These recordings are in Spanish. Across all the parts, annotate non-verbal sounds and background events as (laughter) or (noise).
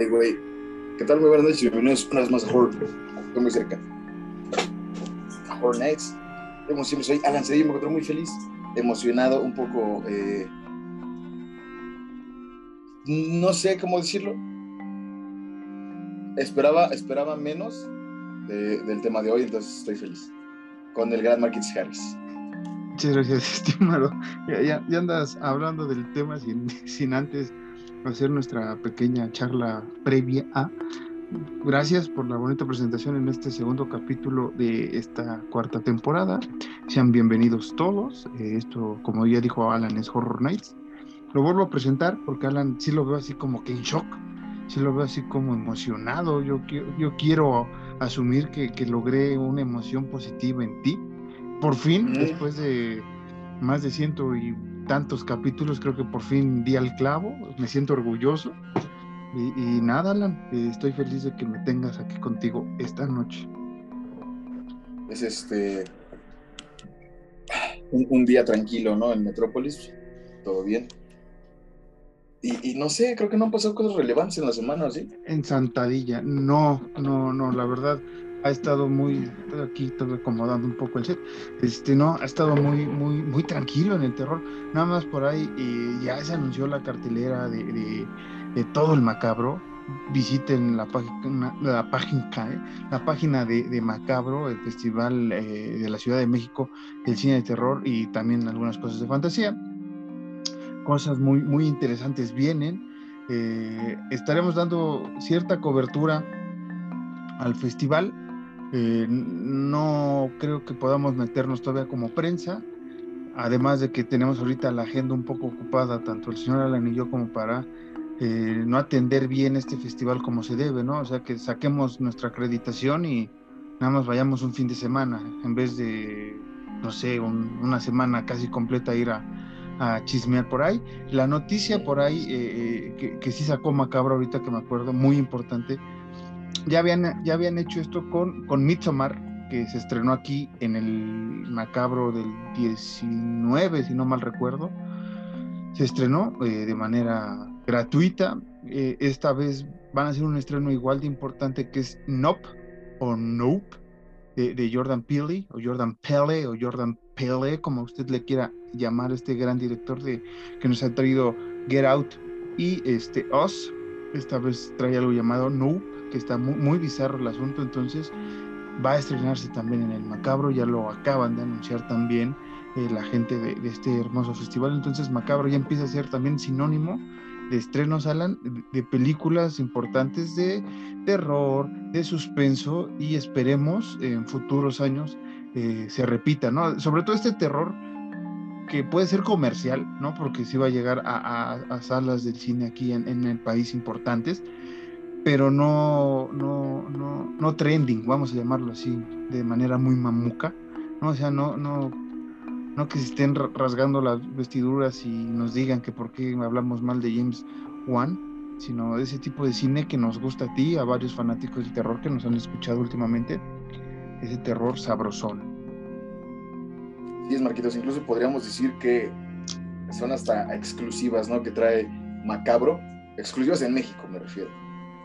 Hey, güey. ¿Qué tal? Muy buenas noches. Bienvenidos una vez más a Horror. Estoy muy cerca. Horror Nights. Soy Alan Cedillo. Me encuentro muy feliz, emocionado, un poco. Eh... No sé cómo decirlo. Esperaba, esperaba menos de, del tema de hoy, entonces estoy feliz. Con el gran Marquis Harris. Muchas gracias, (laughs) estimado. Ya, ya, andas hablando del tema sin (laughs) antes hacer nuestra pequeña charla previa a. Gracias por la bonita presentación en este segundo capítulo de esta cuarta temporada. Sean bienvenidos todos. Eh, esto, como ya dijo Alan, es Horror Nights. Lo vuelvo a presentar porque Alan sí lo veo así como que en shock, sí lo veo así como emocionado. Yo, yo quiero asumir que, que logré una emoción positiva en ti. Por fin, después de más de ciento y tantos capítulos, creo que por fin di al clavo, me siento orgulloso. Y, y nada, Alan, estoy feliz de que me tengas aquí contigo esta noche. Es este. Un, un día tranquilo, ¿no? En Metrópolis, todo bien. Y, y, no sé, creo que no han pasado cosas relevantes en la semana, ¿sí? En Santadilla, no, no, no, la verdad, ha estado muy, aquí estoy acomodando un poco el set, este, no, ha estado muy, muy, muy tranquilo en el terror, nada más por ahí eh, ya se anunció la cartelera de, de, todo el macabro, visiten la página, la página, ¿eh? de, Macabro, el festival eh, de la Ciudad de México, el cine de terror y también algunas cosas de fantasía, cosas muy, muy interesantes vienen, eh, estaremos dando cierta cobertura al festival, eh, no creo que podamos meternos todavía como prensa, además de que tenemos ahorita la agenda un poco ocupada, tanto el señor Alan y yo, como para eh, no atender bien este festival como se debe, ¿no? O sea, que saquemos nuestra acreditación y nada más vayamos un fin de semana, en vez de, no sé, un, una semana casi completa ir a, chismear por ahí. La noticia por ahí, eh, que, que sí sacó Macabro ahorita que me acuerdo, muy importante, ya habían, ya habían hecho esto con, con Midsommar, que se estrenó aquí en el macabro del 19, si no mal recuerdo. Se estrenó eh, de manera gratuita. Eh, esta vez van a hacer un estreno igual de importante que es Nope o Nope de, de Jordan Peele o Jordan Pele o Jordan Pele, como usted le quiera llamar, este gran director de, que nos ha traído Get Out y este Us. Esta vez trae algo llamado Nope que está muy, muy, bizarro el asunto, entonces va a estrenarse también en el Macabro, ya lo acaban de anunciar también eh, la gente de, de, este hermoso festival, entonces Macabro ya empieza a ser también sinónimo de estrenos, Alan, de películas importantes de terror, de suspenso y esperemos en futuros años eh, se repita, ¿no? Sobre todo este terror que puede ser comercial, ¿no? Porque sí va a llegar a, a, a salas del cine aquí en, en el país importantes, pero no, no, no, no trending, vamos a llamarlo así, de manera muy mamuca, ¿no? O sea, no, no, no que se estén rasgando las vestiduras y nos digan que por qué hablamos mal de James Wan, sino ese tipo de cine que nos gusta a ti, a varios fanáticos del terror que nos han escuchado últimamente, ese terror sabrosón. Sí, es Marquitos, incluso podríamos decir que son hasta exclusivas, ¿no? Que trae Macabro, exclusivas en México me refiero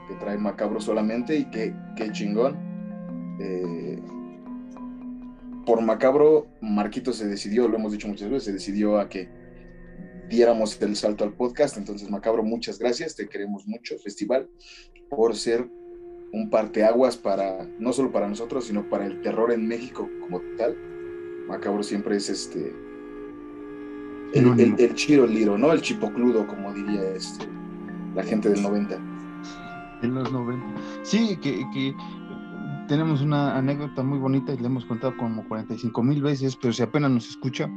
que trae Macabro solamente y que, que chingón. Eh, por Macabro, Marquito se decidió, lo hemos dicho muchas veces, se decidió a que diéramos el salto al podcast. Entonces, Macabro, muchas gracias, te queremos mucho, festival, por ser un parteaguas para, no solo para nosotros, sino para el terror en México como tal. Macabro siempre es este, el, el, el chiro liro, ¿no? El chipocludo, como diría este, la gente del 90 en los 90. Sí, que, que, tenemos una anécdota muy bonita y le hemos contado como 45 mil veces, pero si apenas nos escucha,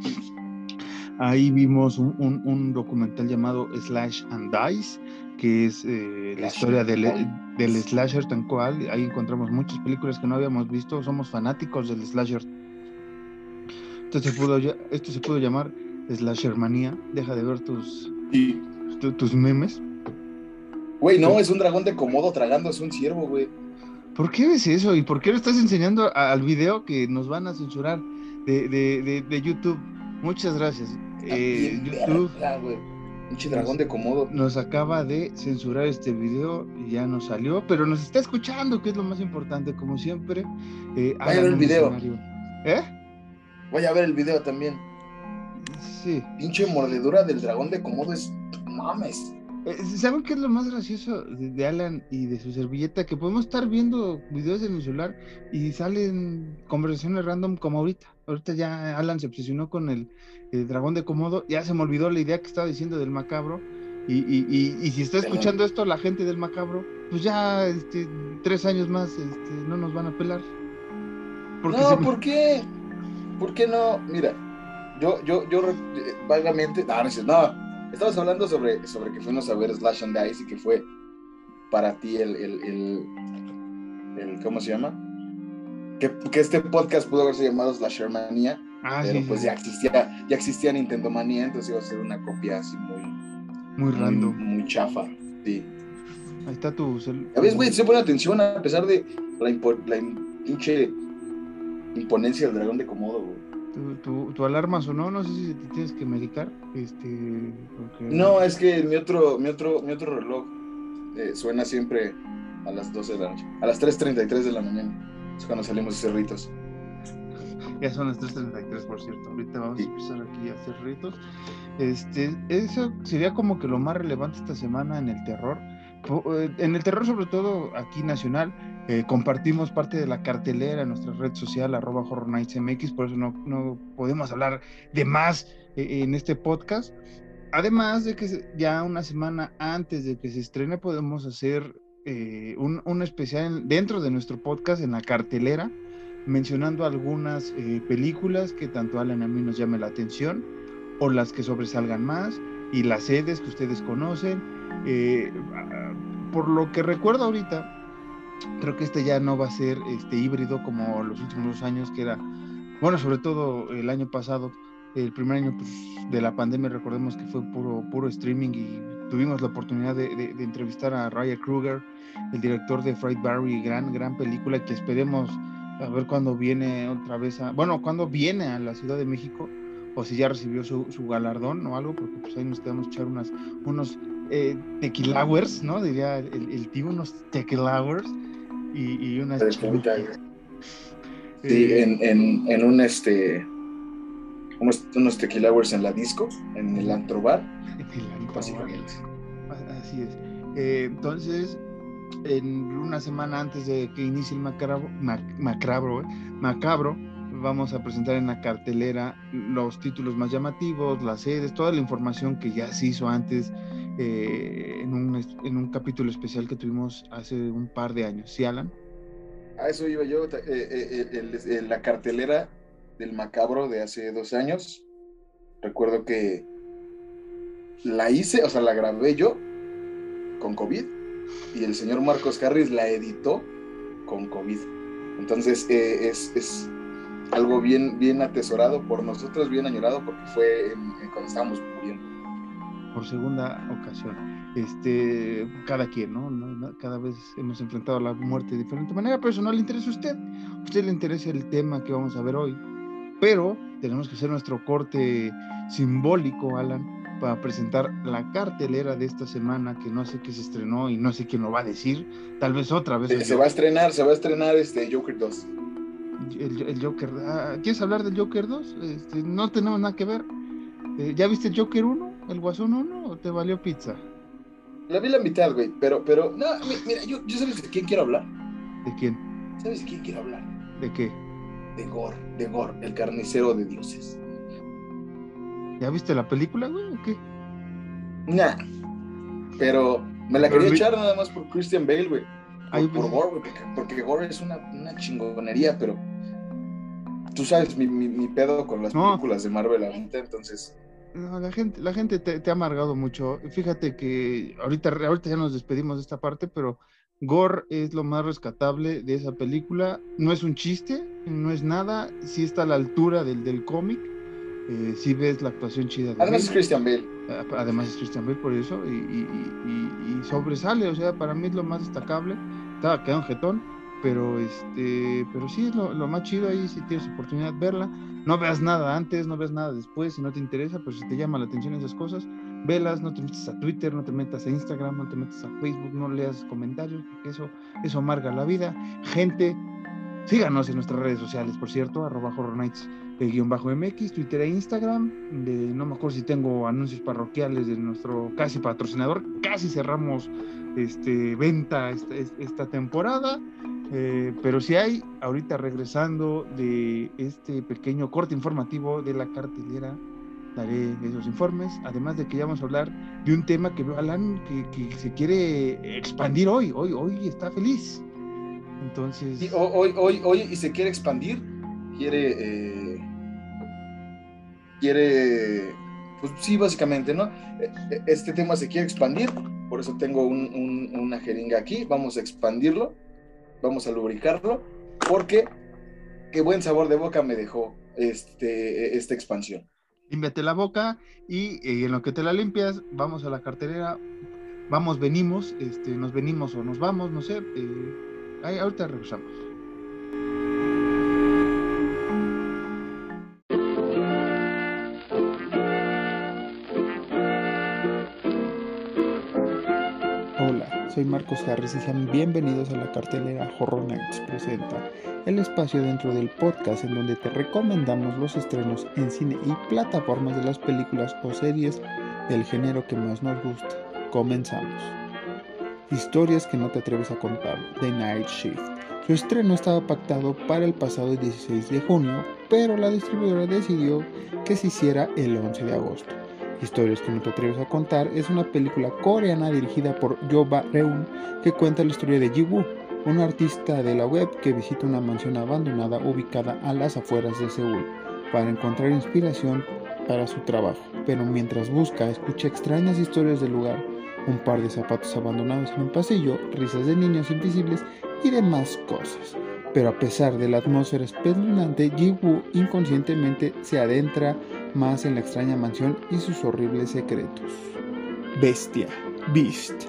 ahí vimos un, un, un documental llamado Slash and Dice, que es eh, la historia del, del, slasher tan cual. Ahí encontramos muchas películas que no habíamos visto, somos fanáticos del slasher. Esto se pudo, esto se pudo llamar Slasher Manía. Deja de ver tus, sí. tu, tus memes. Güey, no, es un dragón de Komodo tragando, es un ciervo, güey. ¿Por qué ves eso? ¿Y por qué lo estás enseñando al video que nos van a censurar de, de, de, de YouTube? Muchas gracias. Eh, YouTube. Verga, Pinche dragón de Komodo. Nos acaba de censurar este video, y ya no salió, pero nos está escuchando, que es lo más importante, como siempre. Eh, Vaya a ver el video. ¿Eh? Voy a ver el video también. Sí. Pinche mordedura del dragón de Komodo es. Mames. Eh, ¿Saben qué es lo más gracioso de Alan y de su servilleta? Que podemos estar viendo videos en el celular y salen conversaciones random como ahorita. Ahorita ya Alan se obsesionó con el, dragón de Komodo. Ya se me olvidó la idea que estaba diciendo del macabro. Y, y, si está escuchando esto la gente del macabro, pues ya este, tres años más este, no nos van a pelar. no, ¿por qué? ¿Por qué no? Mira, yo, yo, yo eh, vagamente, no, no, no Estamos hablando sobre, sobre que fuimos a ver Slash and Dice y que fue para ti el, el, el, ¿cómo se llama? Que, que, este podcast pudo haberse llamado Slashermania, ah, pero pues ya existía, ya existía Nintendo Manía, entonces iba a ser una copia así muy, muy random, muy, chafa, sí. Ahí está tu A veces, güey, se pone atención a pesar de la, la pinche imponencia del dragón de Komodo, güey tu, tu, alarma sonó, no sé si te tienes que medicar. Este, No, es que mi otro, mi otro, mi otro reloj eh, suena siempre a las 12 de la noche, a las 3.33 de la mañana. Es cuando salimos a hacer ritos. Ya son las 3.33, por cierto. Ahorita vamos a empezar aquí a hacer ritos. Este, eso sería como que lo más relevante esta semana en el terror. Eh, en el terror, sobre todo aquí nacional, eh, compartimos parte de la cartelera en nuestra red social, arroba Horror Nights MX, por eso no, no podemos hablar de más eh, en este podcast. Además de que ya una semana antes de que se estrene podemos hacer eh, un, un, especial dentro de nuestro podcast en la cartelera, mencionando algunas películas que tanto Alan a mí nos llame la atención, o las que sobresalgan más, y las sedes que ustedes conocen. Por lo que recuerdo ahorita, creo que este ya no va a ser este híbrido como los últimos años, que era, bueno, sobre todo el año pasado, el primer año pues, de la pandemia, recordemos que fue puro, puro streaming y tuvimos la oportunidad de, de, entrevistar a Ryan Kruger, el director de Fright Barry, gran, gran película que esperemos a ver cuándo viene otra vez a, bueno, cuándo viene a la Ciudad de México o si ya recibió su, su galardón o algo, porque pues ahí nos quedamos echar unas, unos eh, tequilawers, ¿no? Diría el, el tío, unos tequilawers y, y unas (laughs) Sí, eh, en, en, en, un este unos, unos tequilawers en la disco, en el antrobar. Básicamente. Así es. Eh, entonces, en una semana antes de que inicie el macabro, macabro, macabro, vamos a presentar en la cartelera los títulos más llamativos, las sedes, toda la información que ya se hizo antes eh, en, un, en, un, capítulo especial que tuvimos hace un par de años. ¿Sí, Alan? A eso iba yo, eh, eh, la cartelera del macabro de hace dos años. Recuerdo que la hice, o sea, la grabé yo con COVID y el señor Marcos Harris la editó con COVID. Entonces es, es, algo bien, bien atesorado por nosotros, bien añorado, porque fue cuando estábamos por segunda ocasión. Este, cada quien, ¿no? Cada vez hemos enfrentado la muerte de diferente manera, pero eso no le interesa a usted. A usted le interesa el tema que vamos a ver hoy. Pero tenemos que hacer nuestro corte simbólico, Alan, para presentar la cartelera de esta semana que no sé qué se estrenó y no sé quién lo va a decir. Tal vez otra vez. Se, va a estrenar, se va a estrenar este Joker 2. El, Joker. Ah, ¿Quieres hablar del Joker 2? Este, no tenemos nada que ver. Eh, ¿Ya viste el Joker 1? ¿El Guasón 1 o te valió pizza? La vi la mitad, güey, pero, pero, no, mira, yo, yo sabes de quién quiero hablar. ¿De quién? ¿Sabes de quién quiero hablar? ¿De qué? De Gore, de Gore, el carnicero de dioses. ¿Ya viste la película, güey, o qué? Nah, pero me la quería echar nada más por Christian Bale, güey. Por, por Gore, porque, porque, Gore es una, una chingonería, pero tú sabes mi, mi, pedo con las películas de Marvel ahorita, entonces la gente, la gente te, ha amargado mucho. Fíjate que ahorita, ahorita ya nos despedimos de esta parte, pero Gore es lo más rescatable de esa película. No es un chiste, no es nada. Sí está a la altura del, del cómic. Eh, sí ves la actuación chida. De además es Christian Bale. Además es Christian Bale por eso. Y, y, y, sobresale, o sea, para mí es lo más destacable. Estaba quedando jetón, pero este, pero sí es lo, lo, más chido ahí si tienes oportunidad de verla no veas nada antes, no veas nada después, si no te interesa, pues si te llama la atención esas cosas, velas, no te metas a Twitter, no te metas a Instagram, no te metas a Facebook, no leas comentarios, porque eso, eso amarga la vida. Gente, síganos en nuestras redes sociales, por cierto, arroba Horror Nights el guion bajo MX, Twitter e Instagram. De, no me acuerdo si tengo anuncios parroquiales de nuestro casi patrocinador. Casi cerramos este, venta esta, esta temporada. Eh, pero si hay, ahorita regresando de este pequeño corte informativo de la cartelera, daré esos informes. Además de que ya vamos a hablar de un tema que veo Alan que, se quiere expandir hoy. Hoy, hoy está feliz. Entonces. hoy, hoy, hoy, y se quiere expandir, quiere. Eh quiere, pues sí, básicamente, ¿no? E, e, este tema se quiere expandir, por eso tengo una jeringa aquí, vamos a expandirlo, vamos a lubricarlo, porque qué buen sabor de boca me dejó este, esta expansión. Límpiate la boca y, en lo que te la limpias, vamos a la carterera, vamos, venimos, este, nos venimos o nos vamos, no sé, eh, ahí, ahorita regresamos. Soy Marcos Harris y sean bienvenidos a la cartelera Horror Nights Presenta, el espacio dentro del podcast en donde te recomendamos los estrenos en cine y plataformas de las películas o series del género que más nos gusta. Comenzamos. Historias que no te atreves a contar, The Night Shift. Su estreno estaba pactado para el pasado 16 de junio, pero la distribuidora decidió que se hiciera el 11 de agosto. Historias que no te atreves a contar es una película coreana dirigida por Jo Ba-reun que cuenta la historia de Ji-woo, un artista de la web que visita una mansión abandonada ubicada a las afueras de Seúl para encontrar inspiración para su trabajo. Pero mientras busca, escucha extrañas historias del lugar, un par de zapatos abandonados en un pasillo, risas de niños invisibles y demás cosas. Pero a pesar de la atmósfera espeluznante, Ji-woo inconscientemente se adentra más en la extraña mansión y sus horribles secretos. Bestia, Beast,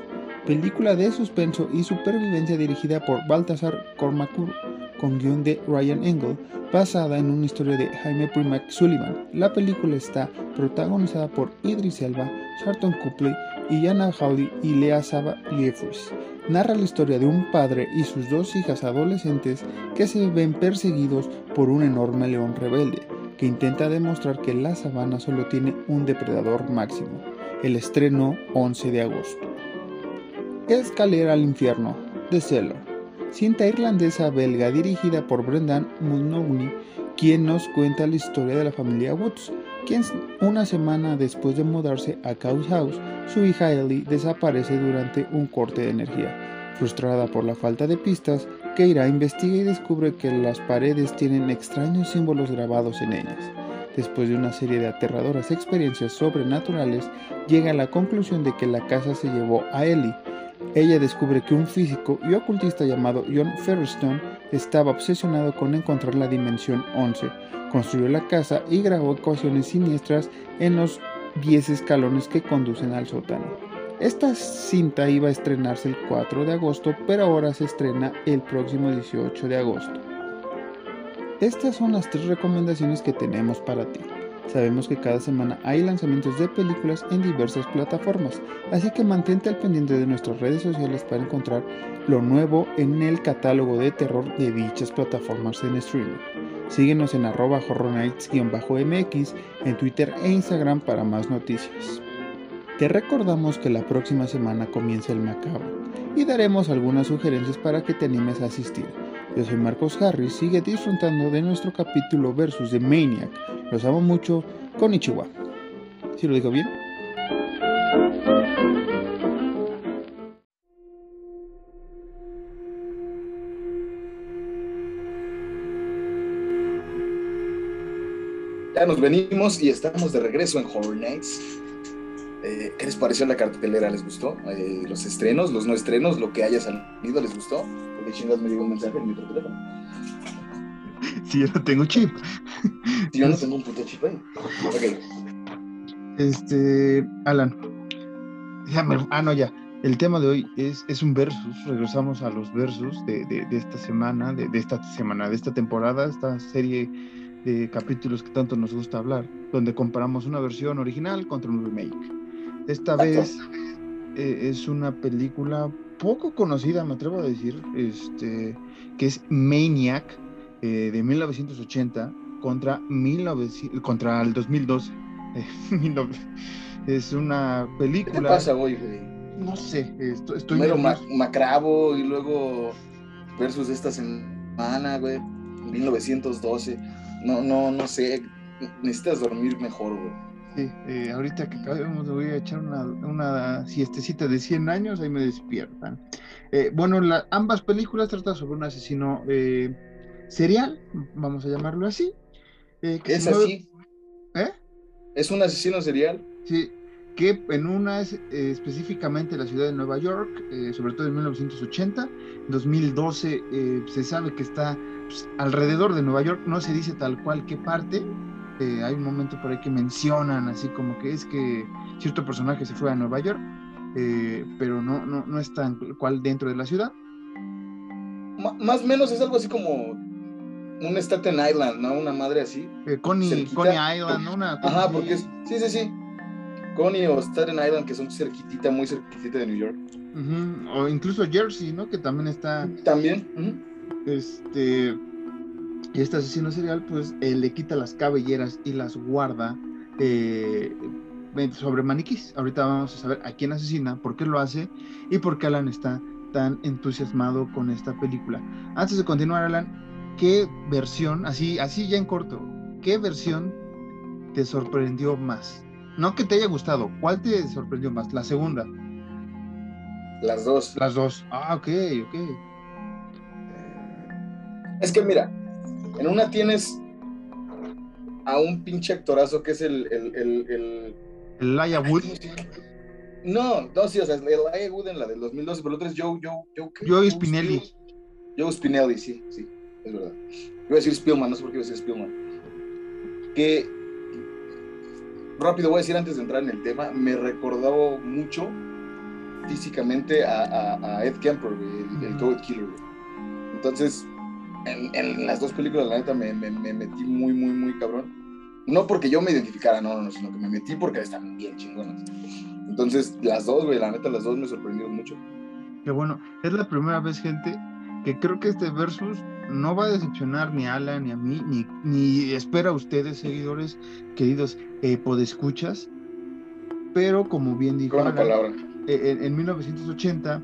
película de suspenso y supervivencia dirigida por Baltasar Kormakur con guion de Ryan Engel, basada en una historia de Jaime Primack Sullivan. La película está protagonizada por Idris Elba, Charlton Copley, Yana Howdy y Lea Saba Jeffries. Narra la historia de un padre y sus dos hijas adolescentes que se ven perseguidos por un enorme león rebelde que intenta demostrar que la sabana solo tiene un depredador máximo. El estreno 11 de agosto. Escalera al infierno, The Cellar. Cinta irlandesa belga dirigida por Brendan Mulroney, quien nos cuenta la historia de la familia Woods, quien una semana después de mudarse a Cows House, su hija Ellie desaparece durante un corte de energía. Frustrada por la falta de pistas, Keira investiga y descubre que las paredes tienen extraños símbolos grabados en ellas. Después de una serie de aterradoras experiencias sobrenaturales, llega a la conclusión de que la casa se llevó a Ellie. Ella descubre que un físico y ocultista llamado John Featherstone estaba obsesionado con encontrar la dimensión 11. Construyó la casa y grabó ecuaciones siniestras en los 10 escalones que conducen al sótano. Esta cinta iba a estrenarse el 4 de agosto, pero ahora se estrena el próximo 18 de agosto. Estas son las tres recomendaciones que tenemos para ti. Sabemos que cada semana hay lanzamientos de películas en diversas plataformas, así que mantente al pendiente de nuestras redes sociales para encontrar lo nuevo en el catálogo de terror de dichas plataformas en streaming. Síguenos en arroba mx en Twitter e Instagram para más noticias. Te recordamos que la próxima semana comienza el macabro y daremos algunas sugerencias para que te animes a asistir. Yo soy Marcos Harris, sigue disfrutando de nuestro capítulo versus de Maniac. Los amo mucho con Ichiwa. ¿Sí lo digo bien? Ya nos venimos y estamos de regreso en Horror Nights. Eh, ¿Qué les pareció la cartelera? ¿Les gustó? Eh, ¿Los estrenos, los no estrenos, lo que haya salido, les gustó? Porque chingas me llegó un mensaje en mi teléfono. Si yo no tengo chip. Si yo no tengo un puto chip ahí. Ok. Este, Alan. ah, no, ya. El tema de hoy es, es un versus. Regresamos a los versus de, de, esta semana, de, de, esta semana, de esta temporada, esta serie de capítulos que tanto nos gusta hablar, donde comparamos una versión original contra un remake. Esta vez eh, es una película poco conocida, me atrevo a decir, este, que es Maniac eh, de 1980 contra, 19, contra el 2012. (laughs) es una película. ¿Qué pasa hoy, No sé, estoy. estoy Primero Macrabo y luego versus esta semana, güey. 1912. No, no, no sé. Necesitas dormir mejor, güey. Sí, eh, ahorita que acabemos voy a echar una, una siestecita de 100 años, ahí me despiertan. Eh, bueno, ambas películas tratan sobre un asesino eh, serial, vamos a llamarlo así. ¿Es así? ¿Eh? ¿Es un asesino serial? Sí, que en una es específicamente la ciudad de Nueva York, sobre todo en 1980, 2012 se sabe que está pues, alrededor de Nueva York, no se dice tal cual qué parte, hay un momento por ahí que mencionan así como que es que cierto personaje se fue a Nueva York, eh, pero no, no, no es tan cual dentro de la ciudad. más o menos es algo así como un Staten Island, ¿no? Una madre así. Eh, Coney, Coney, Island, ¿no? Una, Ajá, porque es, sí, sí, sí. Coney o Staten Island, que son cerquitita, muy cerquitita de New York. O incluso Jersey, ¿no? Que también está. También. Este y este asesino serial, pues le quita las cabelleras y las guarda eh, sobre maniquís. Ahorita vamos a saber a quién asesina, por qué lo hace y por qué Alan está tan entusiasmado con esta película. Antes de continuar, Alan, ¿qué versión, así, así ya en corto, qué versión te sorprendió más? No que te haya gustado, ¿cuál te sorprendió más? La segunda. Las dos. Las dos. Ah, ok, ok. Es que mira, en una tienes a un pinche actorazo que es el. El, el, el... Wood. No, no, sí, o sea, el Elijah Wood en la del 2012, pero el otro es Joe, Joe, Joe, Joe Spinelli. Joe Spinelli, sí, sí, es verdad. Iba a decir Spielman, no sé por qué iba a decir Spielman. Que, rápido voy a decir antes de entrar en el tema, me recordaba mucho físicamente a, a, Ed Kemper, el, el Goat Killer. Entonces, en, las dos películas, la neta, me, metí muy, muy, muy cabrón. No porque yo me identificara, no, no, sino que me metí porque están bien chingonas. Entonces, las dos, güey, la neta, las dos me sorprendieron mucho. Qué bueno, es la primera vez, gente, que creo que este versus no va a decepcionar ni a Alan ni a mí, ni, ni espera a ustedes, seguidores queridos eh, podescuchas. Pero como bien dijo Alan, palabra. Eh, en, 1980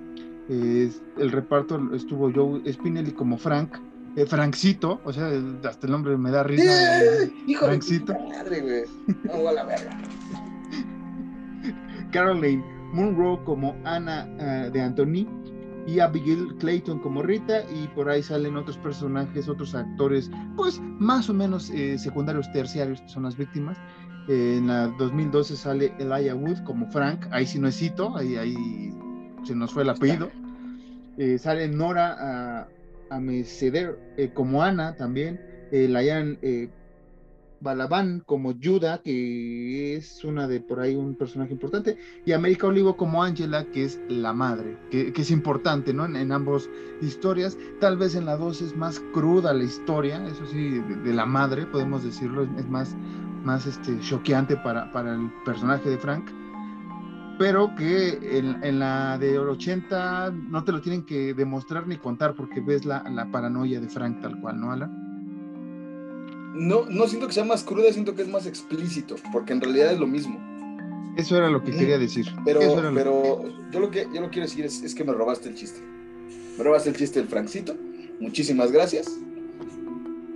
el reparto estuvo Joe Spinelli como Frank, eh, Francito, o sea, hasta el nombre me da risa. Eh, hijo Francito. de madre, güey. No, a la verga. (laughs) Caroline Munro como Ana uh, de Anthony y Abigail Clayton como Rita y por ahí salen otros personajes, otros actores, pues más o menos eh, secundarios, terciarios, son las víctimas. Eh, en la 2012 sale Elijah Wood como Frank, ahí sí no es cito, ahí, ahí se nos fue el apellido. sale Nora a Merceder eh, como Ana también, eh, Layan eh, Balaban como Yuda, que es una de por ahí un personaje importante, y América Olivo como Angela, que es la madre, que, es importante, ¿no? En, ambas historias, tal vez en la dos es más cruda la historia, eso sí, de, la madre, podemos decirlo, es, más, más este, choqueante para, para el personaje de Frank pero que en, la de 80 no te lo tienen que demostrar ni contar porque ves la, paranoia de Frank tal cual, ¿no, Alan? No, no siento que sea más cruda, siento que es más explícito, porque en realidad es lo mismo. Eso era lo que quería decir. Pero, pero yo, lo que, yo lo quiero decir es, que me robaste el chiste. Me robaste el chiste del Frankcito. Muchísimas gracias.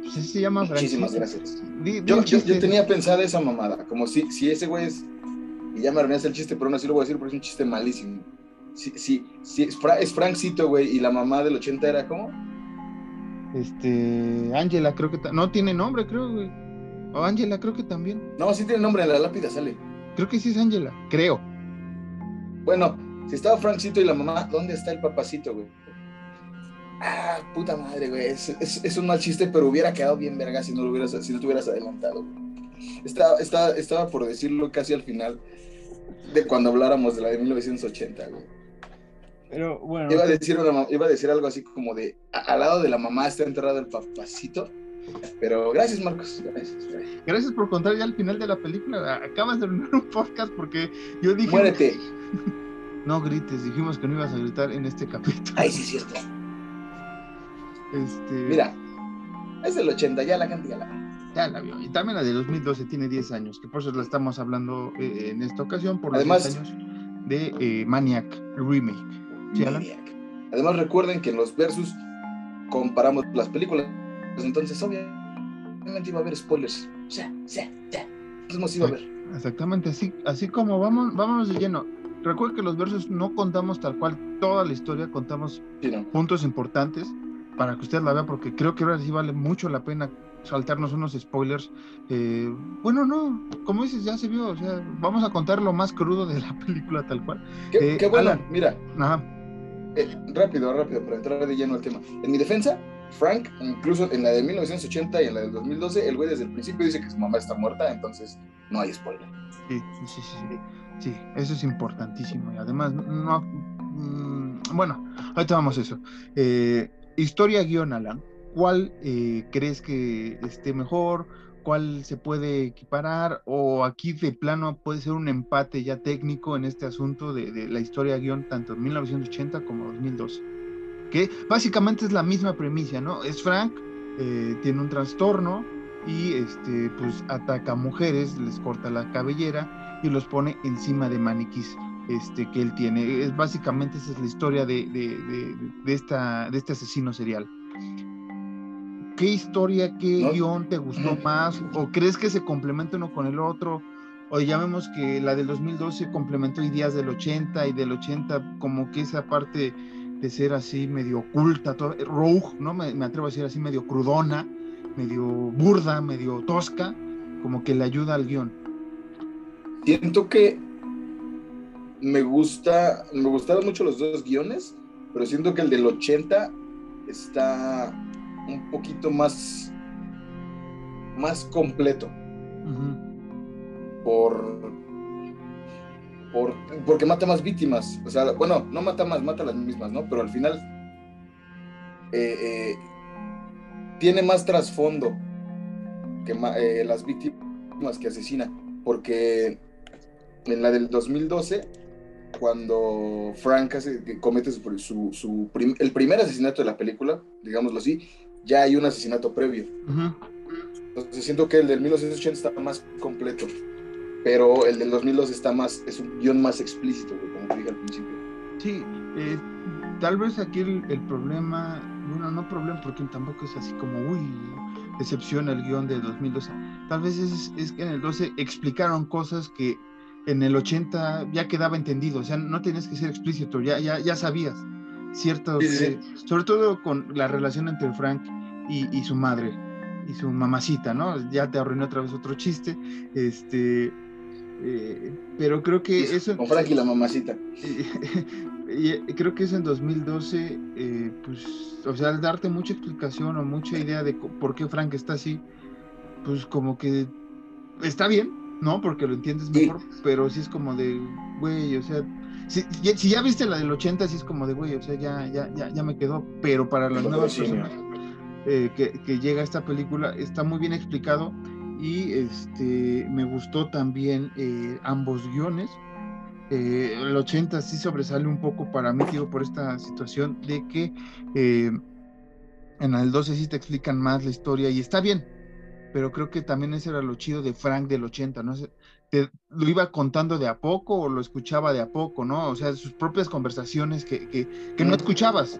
Pues se llama Muchísimas gracias. yo, yo, tenía pensada esa mamada, como si, si ese güey es y ya me arruinaste el chiste, pero aún así lo voy a decir porque es un chiste malísimo. Sí, sí, sí es, es Frankcito, güey, y la mamá del 80 era ¿cómo? Este, Ángela, creo que no tiene nombre, creo, güey. O Ángela, creo que también. No, sí tiene nombre, en la lápida sale. Creo que sí es Ángela, creo. Bueno, si estaba Frankcito y la mamá, ¿dónde está el papacito, güey? Ah, puta madre, güey. Es, es, un mal chiste, pero hubiera quedado bien verga si no lo hubieras, si no te hubieras adelantado, güey. Estaba, estaba, estaba por decirlo casi al final de cuando habláramos de la de 1980, güey. Pero bueno. Iba a decir, iba a decir algo así como de: al lado de la mamá está enterrado el papacito. Pero gracias, Marcos. Gracias, gracias. por contar ya al final de la película. Acabas de terminar un podcast porque yo dije. Muérete. (laughs) No grites, dijimos que no ibas a gritar en este capítulo. Ay, sí, cierto. Este... Mira, es del 80, ya la gente ya la ya la vio. Y también la de 2012 tiene 10 años, que por eso la estamos hablando eh, en esta ocasión, por los Además, 10 años de eh, Maniac Remake. ¿Sí, Maniac. Además, recuerden que en los versus comparamos las películas, pues entonces obviamente iba a haber spoilers. O sea, sea, ya. Entonces iba a ver. Exactamente, así, así como vamos, vámonos de lleno. Recuerden que los versos no contamos tal cual toda la historia, contamos puntos importantes para que usted la vea, porque creo que ahora sí vale mucho la pena saltarnos unos spoilers. Eh, bueno, no, como dices, ya se vio, o sea, vamos a contar lo más crudo de la (laughs) película tal cual. Qué, eh, bueno, mira. Eh, rápido, rápido, para entrar de lleno al tema. En mi defensa, Frank, incluso en la de 1980 y en la del 2012, el güey desde el principio dice que su mamá está muerta, entonces no hay spoiler. Sí, sí, sí, sí, sí eso es importantísimo. Y además, no, mm, bueno, ahorita vamos a eso. historia guion, Alan ¿cuál eh, crees que esté mejor? ¿Cuál se puede equiparar? ¿O aquí de plano puede ser un empate ya técnico en este asunto de, la historia guion tanto en 1980 como 2012? Que básicamente es la misma premisa, ¿no? Es Frank, eh, tiene un trastorno y este, pues ataca a mujeres, les corta la cabellera y los pone encima de maniquís este, que él tiene. Es, básicamente esa es la historia de, de, esta, de este asesino serial. ¿Qué historia, qué guion te gustó más? ¿O crees que se complementa uno con el otro? O ya vemos que la del 2012 complementó ideas del 80 y del 80 como que esa parte de ser así medio oculta, rogue, ¿no? Me, atrevo a decir así medio crudona, medio burda, medio tosca, como que le ayuda al guion. Siento que me gusta, me gustaron mucho los dos guiones, pero siento que el del 80 está un poquito más, más completo. Por, por, porque mata más víctimas. O sea, bueno, no mata más, mata las mismas, ¿no? Pero al final eh, eh, tiene más trasfondo que eh, las víctimas que asesina. Porque en la del 2012, cuando Frank comete su, el primer asesinato de la película, digámoslo así, ya hay un asesinato previo. Entonces siento que el del 1980 está más completo, pero el del 2002 está más, es un guion más explícito, como dije al principio. Sí, eh, tal vez aquí el, problema, bueno, no problema porque tampoco es así como, uy, decepciona el guion del 2012. Tal vez es, es que en el 12 explicaron cosas que en el 80 ya quedaba entendido, o sea, no tenías que ser explícito, ya, ya, ya sabías ciertos, sobre todo con la relación entre Frank y, su madre y su mamacita, ¿no? Ya te arruiné otra vez otro chiste, este, eh, pero creo que eso... Con Frank y la mamacita. (laughs) y, creo que eso en 2012, eh, pues, o sea, al darte mucha explicación o mucha idea de por qué Frank está así, pues como que está bien, ¿no? Porque lo entiendes mejor, pero sí es como de, güey, o sea, si, ya viste la del 80, sí es como de, güey, o sea, ya, ya, ya, ya me quedó, pero para las nuevas personas eh, que, llega esta película, está muy bien explicado y este, me gustó también eh, ambos guiones. Eh, el 80 sí sobresale un poco para mí, digo, por esta situación de que en el 12 sí te explican más la historia y está bien, pero creo que también ese era lo chido de Frank del 80, ¿no? Lo iba contando de a poco o lo escuchaba de a poco, ¿no? O sea, sus propias conversaciones que, que, que no escuchabas.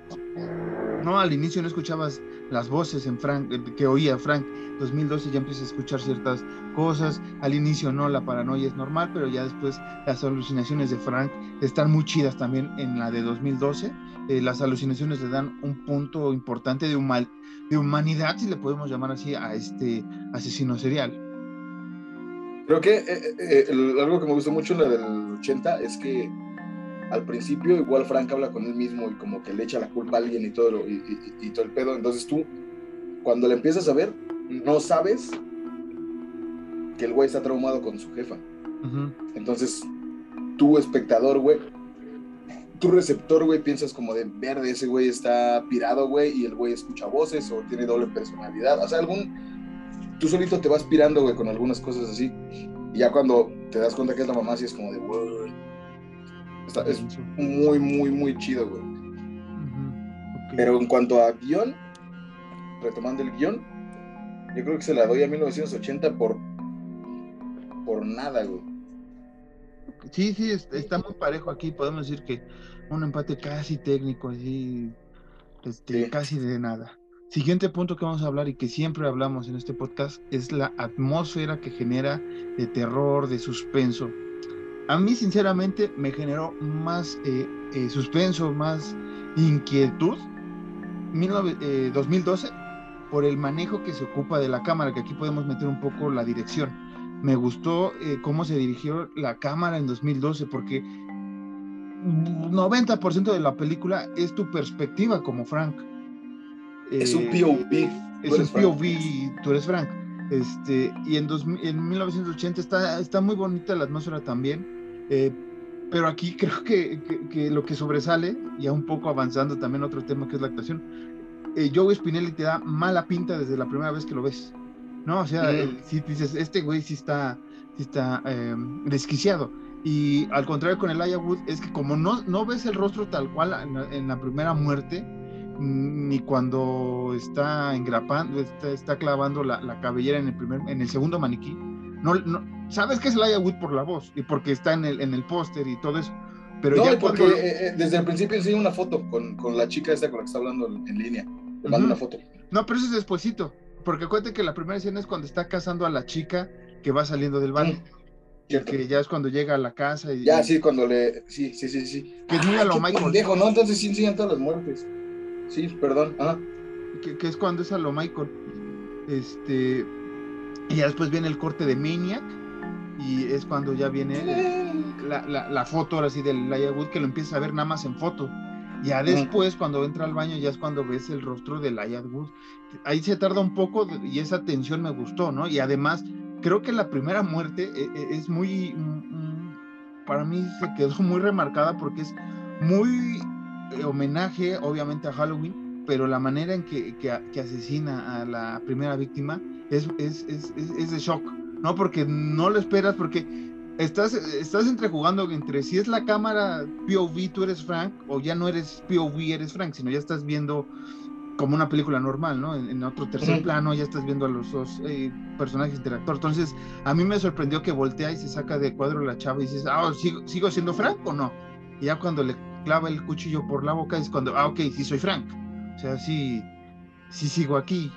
No, al inicio no escuchabas las voces en Frank, eh, que oía Frank. 2012 ya empiezas a escuchar ciertas cosas. Al inicio no, la paranoia es normal, pero ya después las alucinaciones de Frank están muy chidas también en la de 2012. Eh, las alucinaciones le dan un punto importante de, humal, de humanidad, si le podemos llamar así, a este asesino serial. Creo que eh, eh, algo que me gustó mucho en la del 80 es que al principio igual Frank habla con él mismo y como que le echa la culpa a alguien y todo, y, todo el pedo. Entonces tú, cuando le empiezas a ver, no sabes que el güey está traumado con su jefa. Entonces, tú, espectador, güey, tu receptor, güey, piensas como de verde, ese güey está pirado, güey, y el güey escucha voces o tiene doble personalidad. O sea, algún. Tú solito te vas pirando, güey, con algunas cosas así. Y ya cuando te das cuenta que es la mamá, sí es como de, güey. es muy, muy, muy chido, güey. Pero en cuanto a guion, retomando el guion, yo creo que se la doy a 1980 por, por nada, güey. Sí, sí, está muy parejo aquí. Podemos decir que un empate casi técnico, así, este, casi de nada. Siguiente punto que vamos a hablar y que siempre hablamos en este podcast es la atmósfera que genera de terror, de suspenso. A mí, sinceramente, me generó más eh, eh, suspenso, más inquietud 2012 eh, por el manejo que se ocupa de la cámara, que aquí podemos meter un poco la dirección. Me gustó cómo se dirigió la cámara en 2012, porque 90% de la película es tu perspectiva como Frank. Es un eh, POV. Es un POV, tú eres Frank. Este, y en, en 1980 está, está muy bonita la atmósfera también. Eh, pero aquí (laughs) creo que, que, lo que sobresale, ya un poco avanzando también otro tema que es la actuación, eh, Joe Spinelli te da mala pinta desde la primera vez que lo ves. ¿No? O sea, si dices, este güey sí está, sí está desquiciado. Y al contrario con el Wood, es que como no, no ves el rostro tal cual en, la primera muerte, ni cuando está engrapando, está, clavando la, cabellera en el primer, en el segundo maniquí, no, no, sabes que es el Wood por la voz y porque está en el, en el póster y todo eso. Pero no, ya porque eh, eh, desde el principio enseña una foto con, con, la chica esta con la que está hablando en, línea. Le mando una foto. No, pero eso es despuesito. Porque acuérdate que la primera escena es cuando está casando a la chica que va saliendo del baño. Que ya es cuando llega a la casa. Y, ya, sí, cuando le. Sí, sí, sí. sí. Que es muy a lo Michael. Pendejo, ¿no? Entonces sí enseñan todas las muertes. Sí, perdón. Que, es cuando es a lo Michael. Este. Y ya después viene el corte de Maniac. Y es cuando ya viene la, la, la, foto ahora sí del Laia Wood que lo empiezas a ver nada más en foto. Ya después, cuando entra al baño, ya es cuando ves el rostro de Laia Wood. Ahí se tarda un poco y esa tensión me gustó, ¿no? Y además creo que la primera muerte eh, eh, es muy, mm, mm, para mí se quedó muy remarcada porque es muy homenaje, obviamente, a Halloween, pero la manera en que, que, asesina a la primera víctima es, es, es, es, de shock, ¿no? Porque no lo esperas, porque estás, estás entrejugando entre si es la cámara POV, tú eres Frank, o ya no eres POV, eres Frank, sino ya estás viendo como una película normal, ¿no? En, otro tercer plano ya estás viendo a los dos eh, personajes interactuar. Entonces, a mí me sorprendió que voltea y se saca de cuadro la chava y dices, ah, ¿sigo, ¿sigo siendo Frank o no? Y ya cuando le clava el cuchillo por la boca es cuando, ah, ok, sí soy Frank. O sea, sí, sí sigo aquí.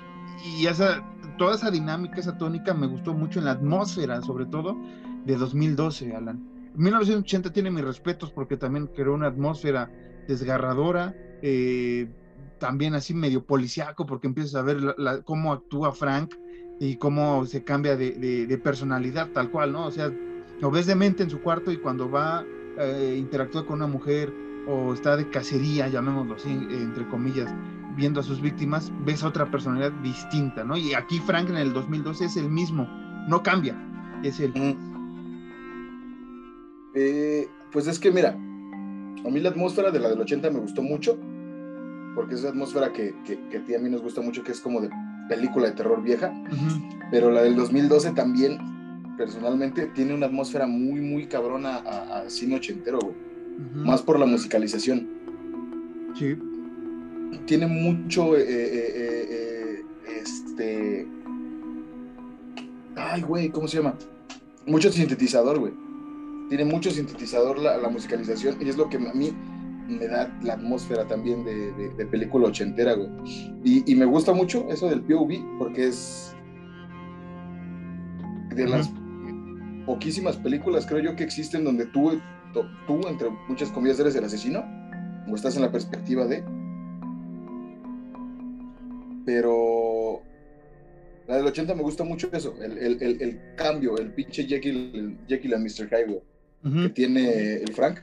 Y esa, toda esa dinámica, esa tónica me gustó mucho en la atmósfera, sobre todo, de 2012, Alan. 1980 tiene mis respetos porque también creó una atmósfera desgarradora, eh, también así medio policiaco, porque empiezas a ver cómo actúa Frank y cómo se cambia de, personalidad tal cual, ¿no? O sea, lo ves de en su cuarto y cuando va, eh, interactúa con una mujer o está de cacería, llamémoslo así, entre comillas, viendo a sus víctimas, ves otra personalidad distinta, ¿no? Y aquí Frank en el 2012 es el mismo, no cambia, es el... Eh, pues es que mira, a mí la atmósfera de la del 80 me gustó mucho porque es esa atmósfera que, que, que, a ti a mí nos gusta mucho, que es como de película de terror vieja, pero la del 2012 también, personalmente, tiene una atmósfera muy, muy cabrona a, cine ochentero, güey. Más por la musicalización. Sí. Tiene mucho, eh, eh, eh, este... Ay, güey, ¿cómo se llama? Mucho sintetizador, güey. Tiene mucho sintetizador la, la musicalización y es lo que a mí me da la atmósfera también de, película ochentera, güey. Y, me gusta mucho eso del POV, porque es de las poquísimas películas, creo yo, que existen donde tú, tú, entre muchas comillas, eres el asesino, o estás en la perspectiva de. Pero la del 80 me gusta mucho eso, el, cambio, el pinche Jekyll, Jekyll and Mr. Hyde, que tiene el Frank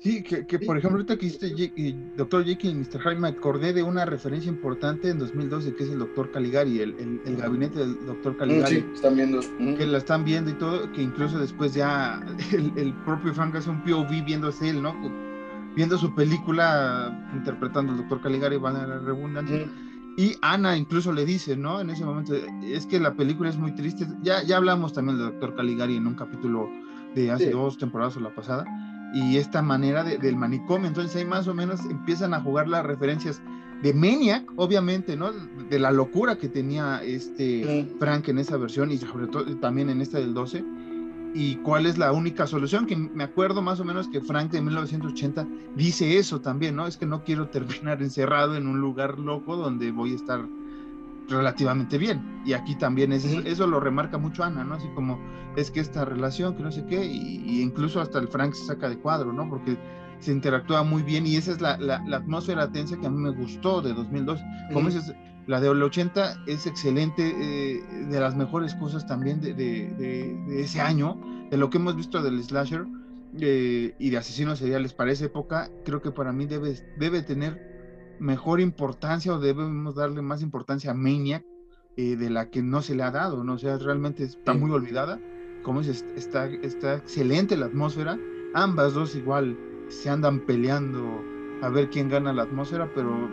Sí, que, por ejemplo, ahorita que hiciste Doctor Jekyll y Mr. Hyde, me acordé de una referencia importante en 2012, que es el Doctor Caligari, el, el, gabinete del Doctor mm, Caligari. Sí, están viendo. Que la están viendo y todo, que incluso después ya (laughs) el, propio Frank hace un POV viéndose él, ¿no? viendo su película, interpretando al doctor Caligari, van a la redundancia. Y Ana incluso le dice, ¿no? En ese momento, es que la película es muy triste. Ya, ya hablamos también del doctor Caligari en un capítulo de hace dos temporadas o la pasada. Y esta manera del manicomio. Entonces ahí más o menos empiezan a jugar las referencias de Maniac, obviamente, ¿no? De la locura que tenía este Frank en esa versión y sobre todo también en esta del 12 y cuál es la única solución, que me acuerdo más o menos que Frank de 1980 dice eso también, ¿no? Es que no quiero (laughs) terminar encerrado en un lugar loco donde voy a estar relativamente bien. Y aquí también es, eso, lo remarca mucho Ana, ¿no? Así como es que esta relación, que no sé qué, y, incluso hasta el Frank se saca de cuadro, ¿no? Porque se interactúa muy bien y esa es la, la, atmósfera tensa que a mí me gustó de 2002. Como dices, la de 80 es excelente, eh, de las mejores cosas también de, ese año, de lo que hemos visto del slasher eh, y de asesinos seriales para esa época, creo que para mí debe, debe tener mejor importancia o debemos darle más importancia a Maniac eh, de la que no se le ha dado, ¿no? O sea, realmente está muy olvidada, como dices, está, está excelente la atmósfera, ambas dos igual se andan peleando a ver quién gana la atmósfera, pero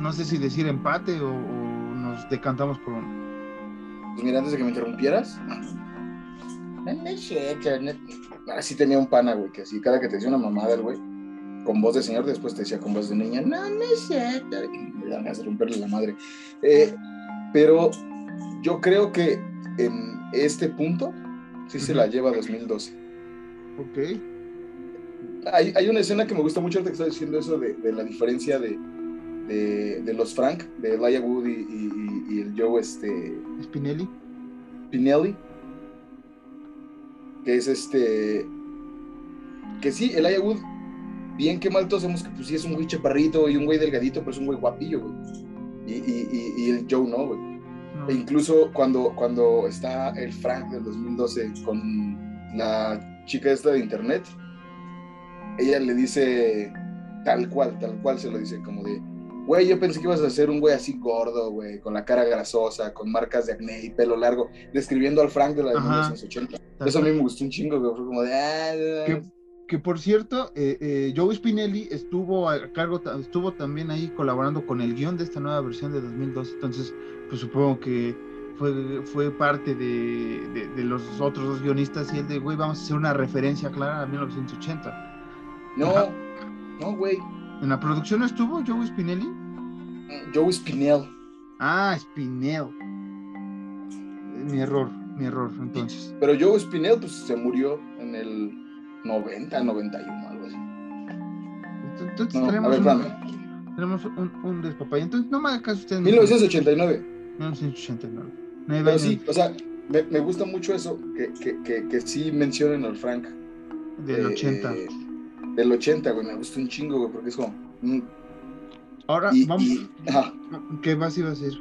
no sé si decir empate o, nos decantamos por uno. Pues mira, antes de que me interrumpieras, (laughs) así tenía un pana, güey, que así cada que te decía una mamada, el güey, con voz de señor, después te decía con voz de niña, no, no es cierto, me hace romperle la madre. Eh, pero yo creo que en este punto sí se la lleva 2012. Ok. Hay, hay, una escena que me gusta mucho, ahorita que estás diciendo eso de, de la diferencia de, de, los Frank, de Elijah Wood y, el Joe este, Spinelli. Spinelli. Que es este. Que sí, Elijah Wood, bien que mal todos sabemos que pues sí es un güey chaparrito y un güey delgadito, pero es un güey guapillo, güey. Y, el Joe no, güey. E incluso cuando, cuando está el Frank del 2012 con la chica esta de internet, ella le dice tal cual, tal cual se lo dice, como de, Güey, yo pensé que ibas a ser un güey así gordo, güey, con la cara grasosa, con marcas de acné y pelo largo, describiendo al Frank de la de 1980. Eso a mí me gustó un chingo, güey, fue como de... Ah, que, por cierto, eh, eh, Joe Spinelli estuvo a cargo, estuvo también ahí colaborando con el guion de esta nueva versión de 2002, entonces, pues supongo que fue, fue parte de, de, los otros dos guionistas y el de, güey, vamos a hacer una referencia clara a 1980. No, no, güey. ¿En la producción estuvo Joe Spinelli? Joe Spinell. Ah, Spinell. Mi error, mi error, entonces. Pero Joe Spinell, pues se murió en el 90, 91, algo así. Entonces tenemos, un, tenemos un, un despapay. Entonces no me haga caso usted. 1989. 1989. Pero sí, o sea, me, me, gusta mucho eso, que, que, que, que sí mencionen al Frank. Del 80. Eh, del 80, güey, me gusta un chingo, güey, porque es como... Mm. Ahora, vamos... ¿Qué más iba a decir?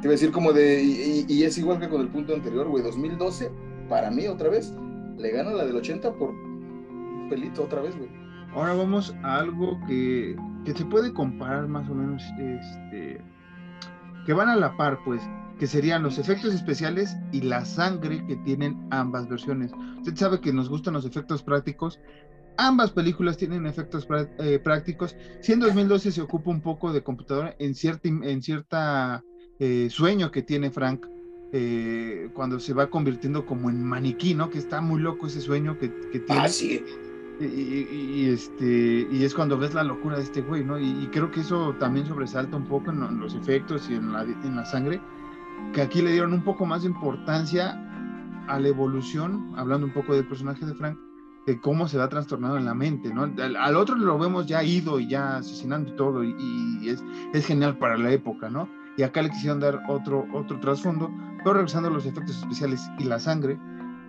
Te iba a decir como de... Y, es igual que con el punto anterior, güey, 2012, para mí otra vez, le gana la del 80 por un pelito otra vez, güey. Ahora vamos a algo que, que se puede comparar más o menos, este, que van a la par, pues, que serían los efectos especiales y la sangre que tienen ambas versiones. Usted sabe que nos gustan los efectos prácticos, Ambas películas tienen efectos eh, prácticos. Si en 2012 se ocupa un poco de computadora en cierta, en cierta eh, sueño que tiene Frank eh, cuando se va convirtiendo como en maniquí, ¿no? Que está muy loco ese sueño que, tiene. Ah, sí. Y, este, y es cuando ves la locura de este güey, ¿no? Y, creo que eso también sobresalta un poco en, los efectos y en la, en la sangre, que aquí le dieron un poco más de importancia a la evolución, hablando un poco del personaje de Frank, de cómo se va trastornado en la mente, ¿no? Al, otro lo vemos ya ido y ya asesinando y todo, y, es, es, genial para la época, ¿no? Y acá le quisieron dar otro, otro trasfondo, pero regresando a los efectos especiales y la sangre,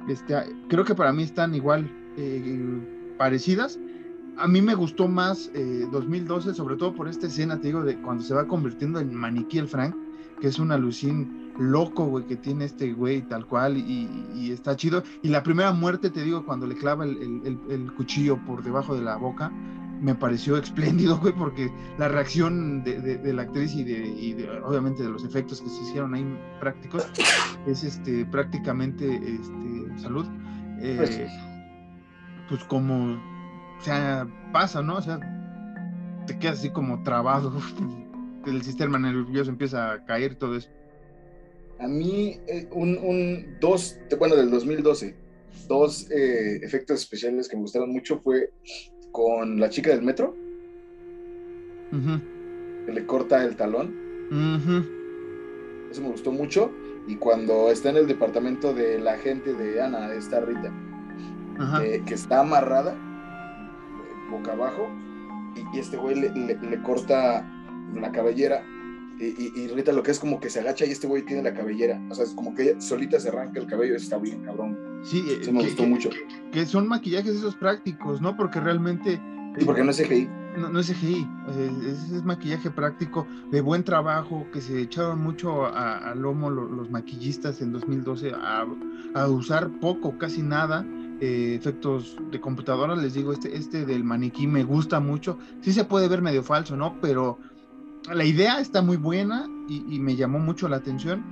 este, creo que para mí están igual eh, parecidas. A mí me gustó más 2012, eh, sobre todo por esta escena, te digo, de cuando se va convirtiendo en maniquí el Frank, que es una alucín loco, güey, que tiene este güey tal cual y, está chido. Y la primera muerte, te digo, cuando le clava el, cuchillo por debajo de la boca, me pareció espléndido, güey, porque la reacción de, la actriz y, de, obviamente de los efectos que se hicieron ahí prácticos es este prácticamente este salud. Eh, pues como o sea, pasa, ¿no? O sea, te quedas así como trabado, (laughs) el sistema nervioso empieza a caer, todo eso. A mí, eh, un, un, dos, bueno, del 2012, dos eh, efectos especiales que me gustaron mucho fue con la chica del metro, que le corta el talón. Eso me gustó mucho. Y cuando está en el departamento de la gente de Ana, esta Rita, que está amarrada, boca abajo, y, este güey le, corta la cabellera. Y, Rita lo que es como que se agacha y este güey tiene la cabellera. O sea, es como que ella solita se arranca el cabello. Está bien, cabrón. Sí, Eso me gustó mucho. Que son maquillajes esos prácticos, ¿no? Porque realmente. Y porque no es CGI. No, no es CGI, es, es, maquillaje práctico de buen trabajo que se echaron mucho a, lomo los, maquillistas en 2012 a, a, usar poco, casi nada. Eh, efectos de computadora, les digo, este, este del maniquí me gusta mucho. Sí se puede ver medio falso, ¿no? Pero la idea está muy buena y, me llamó mucho la atención.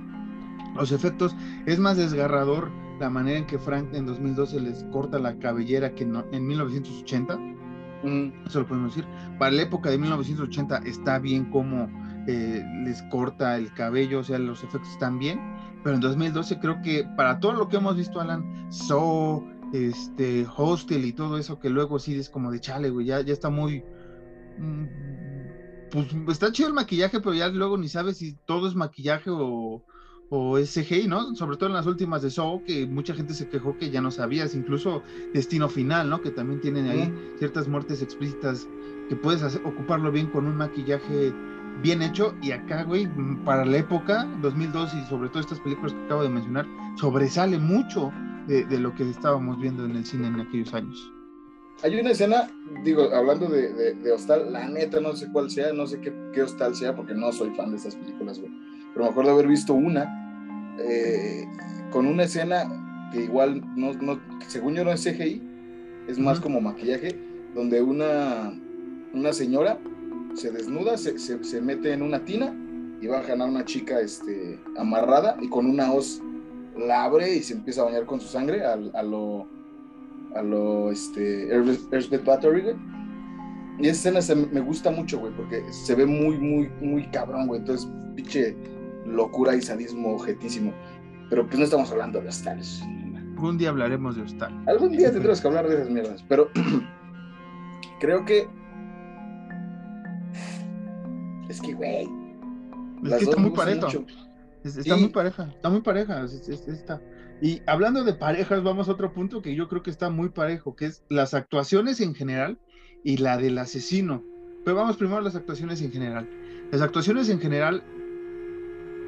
Los efectos, es más desgarrador la manera en que Frank en 2012 les corta la cabellera que en 1980 eso lo podemos decir. Para la época de 1980 está bien como eh, les corta el cabello, o sea, los efectos están bien. Pero en 2012 creo que para todo lo que hemos visto, Alan, So, este, Hostel y todo eso, que luego sí es como de chale, güey, ya, ya está muy... Mm, pues está chido el maquillaje, pero ya luego ni sabes si todo es maquillaje o, o SGI, ¿no? Sobre todo en las últimas de Show, que mucha gente se quejó que ya no sabías, incluso Destino Final, ¿no? Que también tienen ahí ciertas muertes explícitas que puedes ocuparlo bien con un maquillaje bien hecho y acá, güey, para la época, 2002 y sobre todo estas películas que acabo de mencionar, sobresale mucho de, lo que estábamos viendo en el cine en aquellos años. Hay una escena, digo, hablando de, de, Hostal, la neta no sé cuál sea, no sé qué, qué Hostal sea, porque no soy fan de estas películas, güey. Pero me acuerdo haber visto una eh, con una escena que igual, no, no, según yo no es CGI, es más como maquillaje, donde una, una señora se desnuda, se, se, mete en una tina y va a ganar una chica este, amarrada y con una hoz la abre y se empieza a bañar con su sangre a, a lo a lo este Earthbed Battery, Y esa escena me gusta mucho, güey, porque se ve muy, muy, muy cabrón, güey. Entonces, pinche locura y sadismo objetísimo. Pero pues no estamos hablando de hostales. Algún día hablaremos de hostal. Algún día tendremos que hablar de esas mierdas. Pero (clears throat) creo que. Es que, güey. Es que está muy pareja. Está muy pareja. Está muy pareja. Está. Y hablando de parejas, vamos a otro punto que yo creo que está muy parejo, que es las actuaciones en general y la del asesino. Pero vamos primero a las actuaciones en general. Las actuaciones en general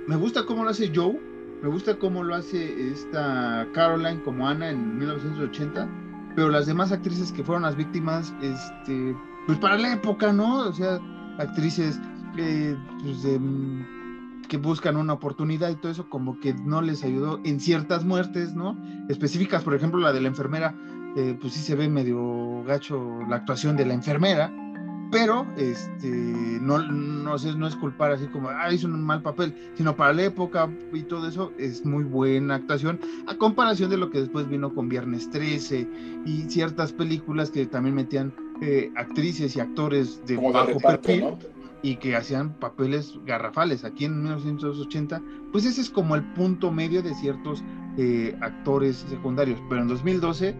me gusta cómo lo hace Joe, me gusta cómo lo hace esta Caroline como Ana en 1980, pero las demás actrices que fueron las víctimas, este, pues para la época, ¿no? O sea, actrices eh, pues que buscan una oportunidad y todo eso, como que no les ayudó en ciertas muertes, ¿no? Específicas, por ejemplo, la de la enfermera, eh, pues sí se ve medio gacho la actuación de la enfermera, pero este, no, no, no es culpar así como, ah, hizo un mal papel, sino para la época y todo eso es muy buena actuación, a comparación de lo que después vino con Viernes 13 y ciertas películas que también metían eh, actrices y actores de bajo perfil. Y que hacían papeles garrafales. Aquí en 1980, pues ese es como el punto medio de ciertos eh, actores secundarios. Pero en 2012,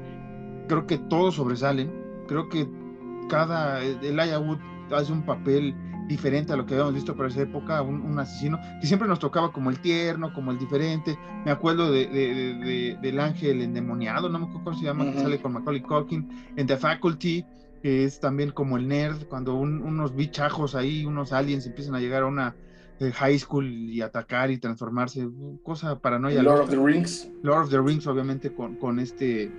creo que todos sobresalen. Creo que cada, Elijah Wood hace un papel diferente a lo que habíamos visto para esa época, un, asesino que siempre nos tocaba como el tierno, como el diferente. Me acuerdo de, del ángel endemoniado, no me acuerdo cómo se llama, que sale con Macaulay Culkin, en The Faculty, que es también como el nerd, cuando unos bichajos ahí, unos aliens empiezan a llegar a una eh, high school y atacar y transformarse, cosa paranoia. Lord of the Rings. Lord of the Rings, obviamente, con, con este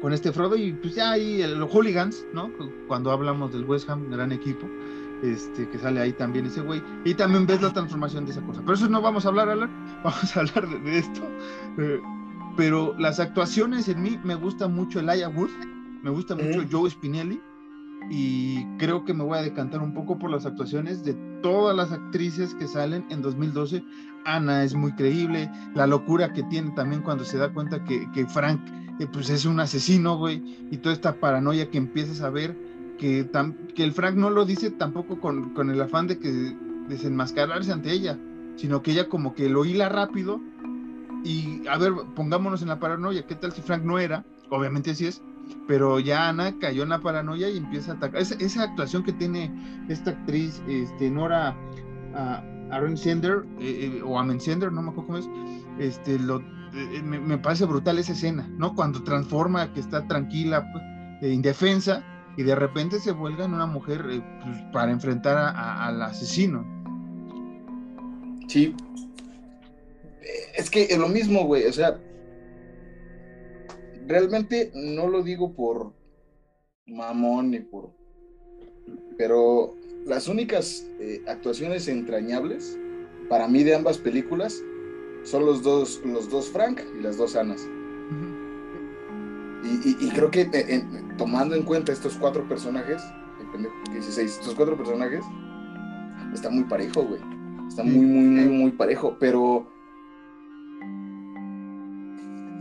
con este Frodo y pues ya ahí los hooligans, ¿no? Cuando hablamos del West Ham, gran equipo, este, que sale ahí también ese güey, y también ves la transformación de esa cosa. Pero eso no vamos a hablar, Alan, (laughs) vamos a hablar de, esto. Eh, pero las actuaciones en mí me gusta mucho el Aya Wood, me gusta mucho Joe Spinelli, y creo que me voy a decantar un poco por las actuaciones de todas las actrices que salen en 2012. Ana es muy creíble, la locura que tiene también cuando se da cuenta que, que Frank pues es un asesino, güey, y toda esta paranoia que empiezas a ver, que, el Frank no lo dice tampoco con, el afán de que desenmascararse ante ella, sino que ella como que lo hila rápido y a ver, pongámonos en la paranoia, ¿qué tal si Frank no era? Obviamente así es, pero ya Ana cayó en la paranoia y empieza a atacar. Esa, actuación que tiene esta actriz, este, Nora uh, Aaron Sender, eh, eh, o Amen Sender, no me acuerdo cómo es, este, lo, eh, me, parece brutal esa escena, ¿no? Cuando transforma, que está tranquila, pues, indefensa, y de repente se vuelve en una mujer pues, para enfrentar al asesino. Sí. Es que es lo mismo, güey, o sea, realmente no lo digo por mamón ni por... Pero las únicas eh, actuaciones entrañables para mí de ambas películas son los dos, los dos Frank y las dos Anas. y, creo que eh, tomando en cuenta estos cuatro personajes, estos cuatro personajes, está muy parejo, güey. Está muy, muy, muy, muy parejo, pero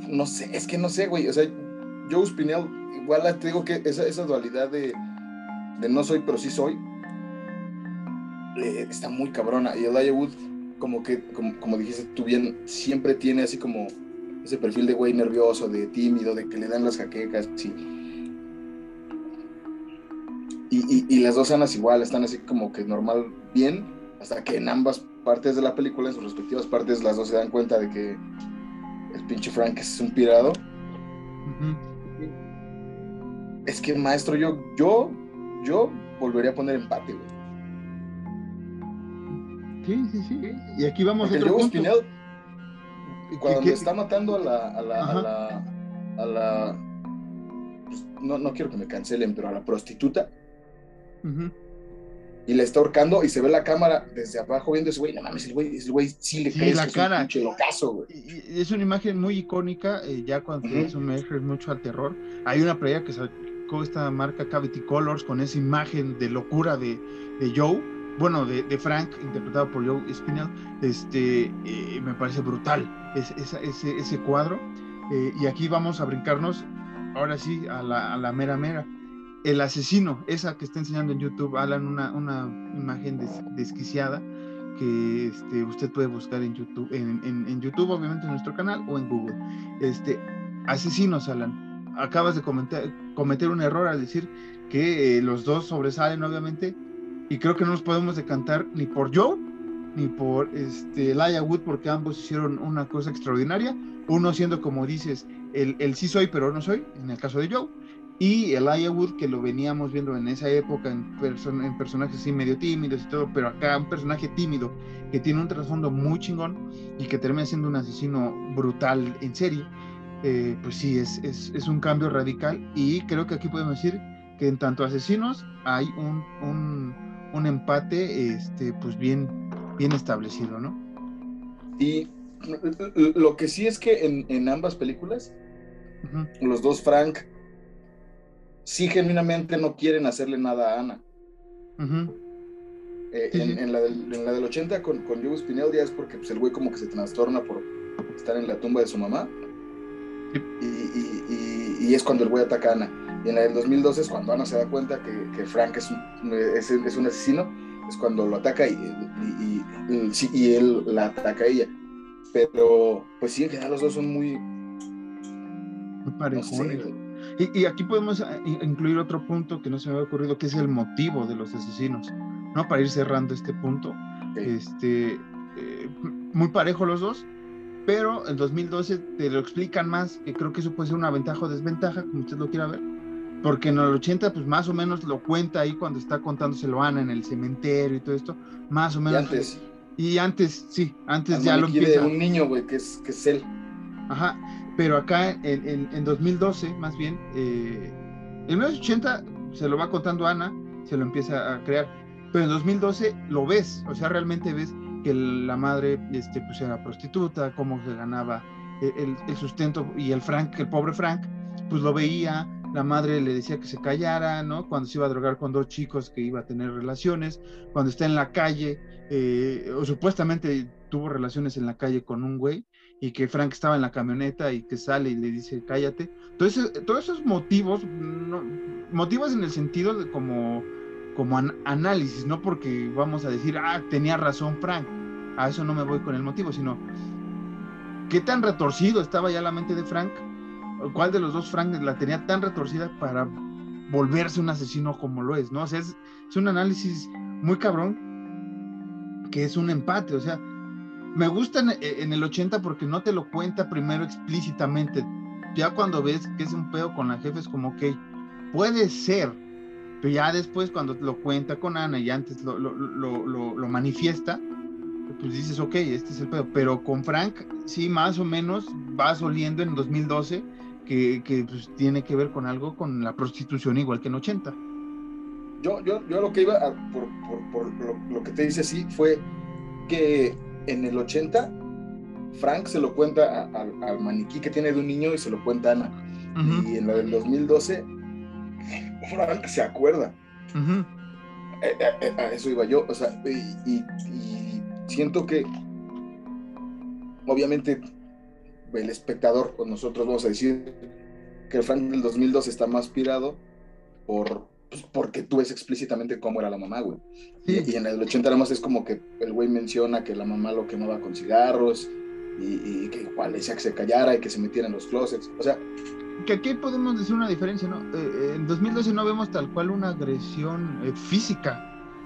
no sé, es que no sé, güey. O sea, Joe Spinell, igual te digo que esa, esa dualidad de, no soy, pero sí soy, eh, está muy cabrona. Y Elijah Wood, como que, como, dijiste tú bien, siempre tiene así como ese perfil de güey nervioso, de tímido, de que le dan las jaquecas, sí. Y, y, las dos anas igual, están así como que normal, bien, hasta que en ambas partes de la película, en sus respectivas partes, las dos se dan cuenta de que el pinche Frank es un pirado. Es que, maestro, yo, yo, yo volvería a poner empate, güey. Sí, sí, sí. Y aquí vamos a otro punto. cuando está matando a la, a la, a la, a la pues, no, no, quiero que me cancelen, pero a la prostituta y le está ahorcando y se ve la cámara desde abajo viendo ese güey, no mames, el güey, el güey sí le sí, la cara. Es locazo. Es una imagen muy icónica, eh, ya cuando uh eso me mucho al terror. Hay una playa que sacó esta marca Cavity Colors con esa imagen de locura de, de Joe, bueno, de, Frank, interpretado por Joe Spinell, este, eh, me parece brutal es, ese, ese, cuadro. Eh, y aquí vamos a brincarnos, ahora sí, a la, a la mera mera el asesino, esa que está enseñando en YouTube, Alan, una, una imagen desquiciada que este, usted puede buscar en YouTube, en, YouTube, obviamente en nuestro canal o en Google. Este, asesinos, Alan. Acabas de cometer un error al decir que eh, los dos sobresalen, obviamente, y creo que no nos podemos decantar ni por Joe ni por este, Laia Wood, porque ambos hicieron una cosa extraordinaria. Uno siendo, como dices, el, el sí soy, pero no soy, en el caso de Joe y el Wood, que lo veníamos viendo en esa época en, en, personajes así medio tímidos y todo, pero acá un personaje tímido que tiene un trasfondo muy chingón y que termina siendo un asesino brutal en serie, eh, pues sí, es, es, es, un cambio radical y creo que aquí podemos decir que en tanto asesinos hay un, un empate este, pues bien, bien establecido, ¿no? Y lo que sí es que en, en ambas películas, los dos Frank sí genuinamente no quieren hacerle nada a Ana. Eh, en, la del, en, la del, 80 con, con Joe Spinell ya es porque pues, el güey como que se trastorna por estar en la tumba de su mamá. Y, y, es cuando el güey ataca a Ana. Y en la del 2012 es cuando Ana se da cuenta que, que Frank es un, es, es un, asesino. Es cuando lo ataca y, y, él la ataca a ella. Pero pues sí, en general los dos son muy... Muy parecidos. Y, aquí podemos eh, incluir otro punto que no se me había ocurrido, que es el motivo de los asesinos, ¿no? Para ir cerrando este punto. Este, eh, muy parejo los dos, pero en 2012 te lo explican más, que creo que eso puede ser una ventaja o desventaja, como usted lo quiera ver. Porque en el 80, pues más o menos lo cuenta ahí cuando está contándoselo Ana en el cementerio y todo esto, más o menos. Y antes. Y antes, sí, antes ya lo empieza. un niño, güey, que es, que es él. Ajá, pero acá en, en, 2012, más bien, eh, en 1980 se lo va contando Ana, se lo empieza a crear, pero en 2012 lo ves, o sea, realmente ves que la madre este, pues era prostituta, cómo se ganaba el, el, sustento y el Frank, el pobre Frank, pues lo veía, la madre le decía que se callara, ¿no? Cuando se iba a drogar con dos chicos que iba a tener relaciones, cuando está en la calle, eh, o supuestamente tuvo relaciones en la calle con un güey, y que Frank estaba en la camioneta y que sale y le dice cállate. Entonces, todos esos motivos, motivos en el sentido de como, como análisis, no porque vamos a decir, ah, tenía razón Frank, a eso no me voy con el motivo, sino qué tan retorcido estaba ya la mente de Frank, cuál de los dos Frank la tenía tan retorcida para volverse un asesino como lo es, ¿no? O sea, es, un análisis muy cabrón que es un empate, o sea, me gusta en, el 80 porque no te lo cuenta primero explícitamente. Ya cuando ves que es un pedo con la jefe es como, ok, puede ser, pero ya después cuando lo cuenta con Ana y antes lo, lo, lo, manifiesta, pues dices, ok, este es el pedo. Pero con Frank, sí, más o menos vas oliendo en 2012 que, que pues, tiene que ver con algo con la prostitución igual que en 80. Yo, yo, yo lo que iba, por, por, lo, lo, que te dice así, fue que en el 80, Frank se lo cuenta al maniquí que tiene de un niño y se lo cuenta a Ana. Y en la del 2012, Frank se acuerda. Eh, eh, eh, a, eso iba yo. O sea, y, siento que, obviamente, el espectador, o nosotros vamos a decir que el Frank del 2012 está más pirado por pues porque tú ves explícitamente cómo era la mamá, güey. Y, en el 80 nada más es como que el güey menciona que la mamá lo quemaba con cigarros y, que igual decía que se callara y que se metiera en los closets. O sea... Que aquí podemos decir una diferencia, ¿no? Eh, eh, en 2012 no vemos tal cual una agresión eh, física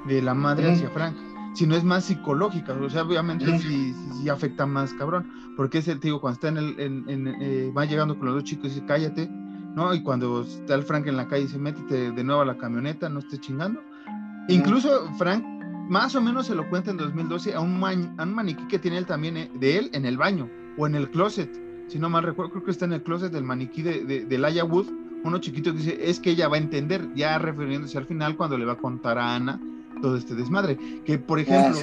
de la madre hacia Frank, sino es más psicológica. O sea, obviamente sí, sí, afecta más, cabrón. Porque es el, tío, cuando está en el, en, va llegando con los dos chicos y dice, cállate, ¿no? Y cuando está el Frank en la calle y se mete de nuevo a la camioneta, no esté chingando. Incluso Frank más o menos se lo cuenta en 2012 a un, maniquí que tiene él también eh, de él en el baño o en el closet. Si no mal recuerdo, creo que está en el closet del maniquí de, de, Laia Wood, uno chiquito que dice, es que ella va a entender, ya refiriéndose al final cuando le va a contar a Ana todo este desmadre. Que por ah, ejemplo,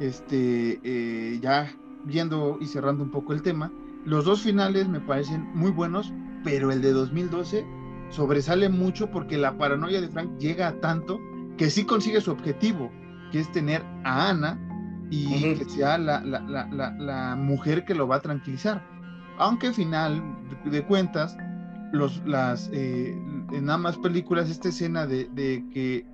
este, eh, ya viendo y cerrando un poco el tema, los dos finales me parecen muy buenos, pero el de 2012 sobresale mucho porque la paranoia de Frank llega a tanto que sí consigue su objetivo, que es tener a Ana y que sea la, mujer que lo va a tranquilizar. Aunque al final de, cuentas, los, las, eh, en ambas películas, esta escena de, que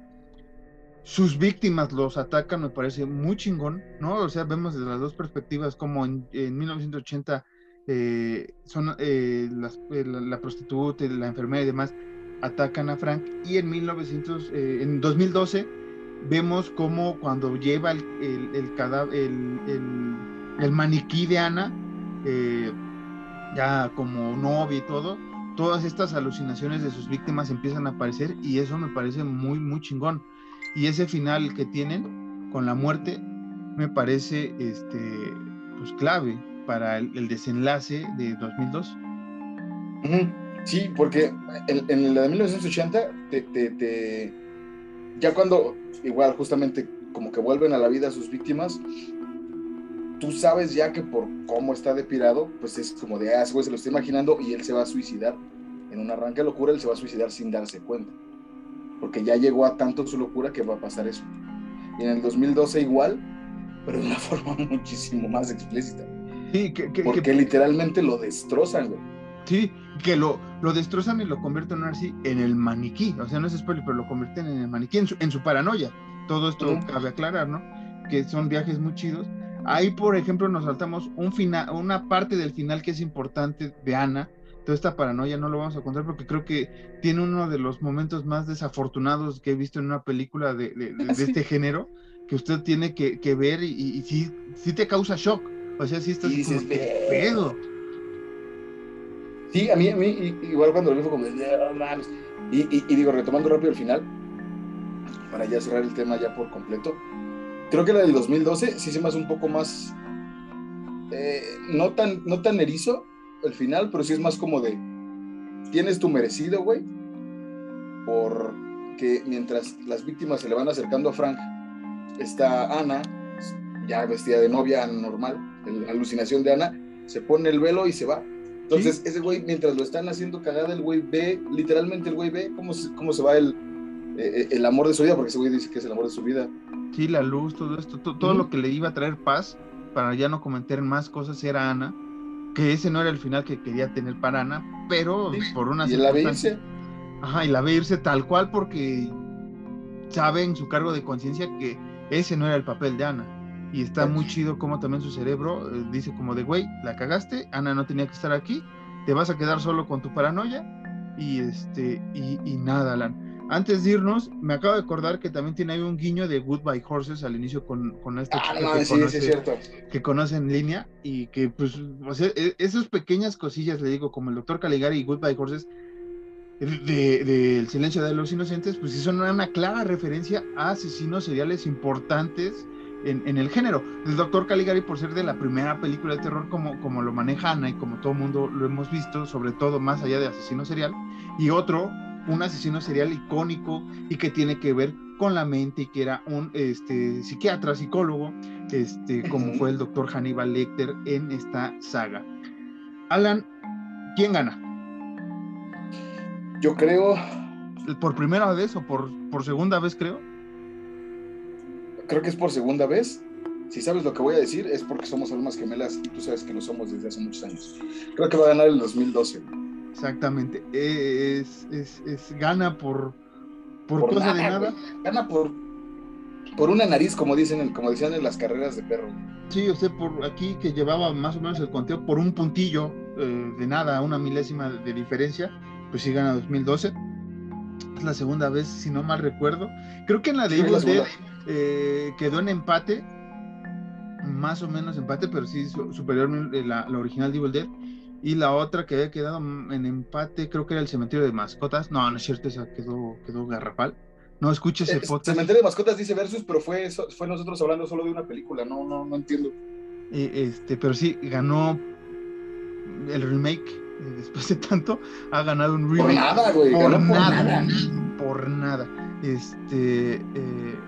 sus víctimas los atacan me parece muy chingón, ¿no? O sea, vemos desde las dos perspectivas como en, en 1980 eh, son eh, eh, la, prostituta, la enfermera y demás atacan a Frank y en 1900, en 2012 vemos como cuando lleva el, el, el, maniquí de Ana, ya como novia y todo, todas estas alucinaciones de sus víctimas empiezan a aparecer y eso me parece muy, muy chingón. Y ese final que tienen con la muerte me parece este, pues clave para el, desenlace de 2002. Sí, porque en, la de 1980, te, ya cuando igual justamente como que vuelven a la vida sus víctimas, tú sabes ya que por cómo está depirado, pues es como de, ah, ese güey se lo está imaginando y él se va a suicidar. En un arranque de locura, él se va a suicidar sin darse cuenta. Porque ya llegó a tanto su locura que va a pasar eso. Y en el 2012 igual, pero de una (laughs) forma muchísimo más explícita. Sí, que, porque literalmente lo destrozan, güey. Sí, que lo, lo destrozan y lo convierten así en el maniquí. O sea, no es spoiler, pero lo convierten en el maniquí, en su, en su paranoia. Todo esto cabe aclarar, ¿no? Que son viajes muy chidos. Ahí, por ejemplo, nos saltamos un final, una parte del final que es importante de Ana. Toda esta paranoia no lo vamos a contar porque creo que tiene uno de los momentos más desafortunados que he visto en una película de, de, este género que usted tiene que, que ver y, y, sí, sí te causa shock. O sea, sí estás dices, pedo. Sí, a mí, a mí, igual cuando lo vi fue como, y, y, y, digo, retomando rápido el final, para ya cerrar el tema ya por completo, creo que la del 2012 sí se me hace un poco más, eh, no, tan, no tan erizo el final, pero sí es más como de, tienes tu merecido, güey, porque mientras las víctimas se le van acercando a Frank, está Ana, ya vestida de novia normal, la alucinación de Ana, se pone el velo y se va. Entonces, ese güey, mientras lo están haciendo cagada, el güey ve, literalmente el güey ve cómo se, cómo se va el, eh, eh, el amor de su vida, porque ese güey dice que es el amor de su vida. Sí, la luz, todo esto, todo lo que le iba a traer paz, para ya no cometer más cosas, era Ana, que ese no era el final que quería tener para Ana, pero por una ¿Y la ve irse? Ajá, y la ve irse tal cual porque sabe en su cargo de conciencia que ese no era el papel de Ana. Y está muy chido como también su cerebro eh, dice como de, güey, la cagaste, Ana no tenía que estar aquí, te vas a quedar solo con tu paranoia y este y, y nada, Alan. Antes de irnos, me acabo de acordar que también tiene ahí un guiño de Goodbye Horses al inicio con, con esta ah, chica que, conoce, que conoce en línea y que pues o sea, e, esas pequeñas cosillas, le digo, como el doctor Caligari y Goodbye Horses, del de, El silencio de los inocentes, pues sí son una clara referencia a asesinos seriales importantes en, el género. El doctor Caligari, por ser de la primera película de terror, como, como lo maneja Ana y como todo mundo lo hemos visto, sobre todo más allá de asesino serial, y otro, un asesino serial icónico y que tiene que ver con la mente y que era un este, psiquiatra, psicólogo, este, como fue el doctor Hannibal Lecter en esta saga. Alan, ¿quién gana? Yo creo. ¿Por primera vez o por, por segunda vez, creo? Creo que es por segunda vez. Si sabes lo que voy a decir, es porque somos almas gemelas y tú sabes que lo somos desde hace muchos años. Creo que va a ganar el 2012. Exactamente. Es, es, gana por, por, cosa de nada. Gana por, por una nariz, como dicen, como decían en las carreras de perro. Sí, usted por aquí que llevaba más o menos el conteo por un puntillo eh, de nada, una milésima de diferencia pues sí gana 2012. Es la segunda vez, si no mal recuerdo. Creo que en la de Evil Dead eh, quedó en empate, más o menos empate, pero sí superior eh, la, la original de Evil Dead. Y la otra que había quedado en empate, creo que era el cementerio de mascotas. No, no es cierto, esa quedó, quedó garrafal. No escuches ese podcast. Cementerio de mascotas dice versus, pero fue, fue nosotros hablando solo de una película, no, no, no entiendo. Eh, este, pero sí, ganó el remake después de tanto, ha ganado un remake. Por nada, güey. Por, nada, por nada. Este, eh,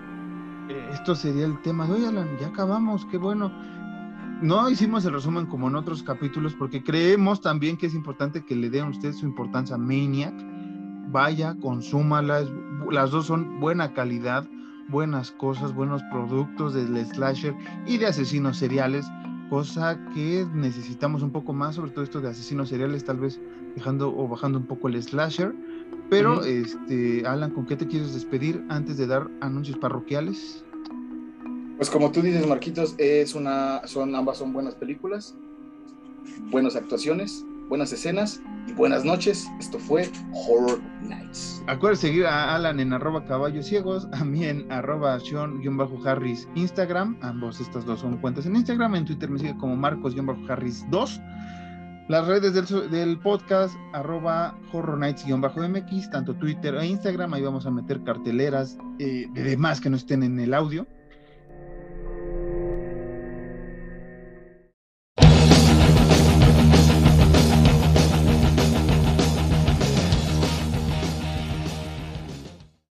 eh, esto sería el tema de hoy, Alan. Ya acabamos, qué bueno. No hicimos el resumen como en otros capítulos porque creemos también que es importante que le den a usted su importancia Maniac. Vaya, consúmala. Las dos son buena calidad, buenas cosas, buenos productos del slasher y de asesinos seriales cosa que necesitamos un poco más, sobre todo esto de asesinos seriales, tal vez dejando o bajando un poco el slasher. Pero, este, Alan, ¿con qué te quieres despedir antes de dar anuncios parroquiales? Pues como tú dices, Marquitos, es una, son, ambas son buenas películas, buenas actuaciones, buenas escenas y buenas noches. Esto fue Horror Nights. Acuérdense seguir a Alan en arroba caballos ciegos, a mí en arroba Sean-Harris Instagram. Ambos estas dos son cuentas en Instagram. En Twitter me sigue como Marcos-Harris 2. Las redes del, podcast, arroba Horror Nights-MX, tanto Twitter e Instagram. Ahí vamos a meter carteleras eh, de demás que no estén en el audio